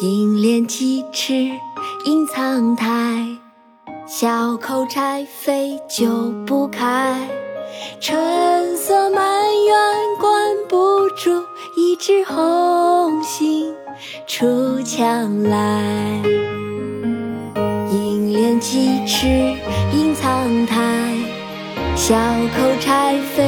银莲几尺，隐藏台。小口柴扉久不开。春色满园关不住，一枝红杏出墙来。银莲几尺，隐藏台。小口柴扉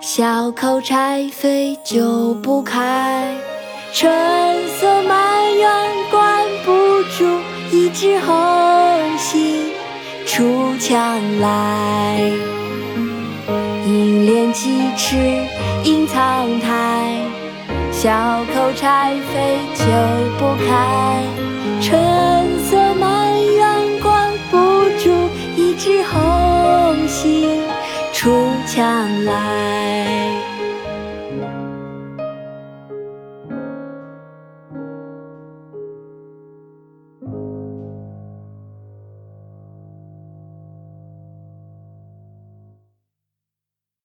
小口柴扉久不开，春色满园关不住。一枝红杏出墙来，应怜几尺映苍苔。小口柴扉久不开，春色满园关不住。一枝红杏出墙来。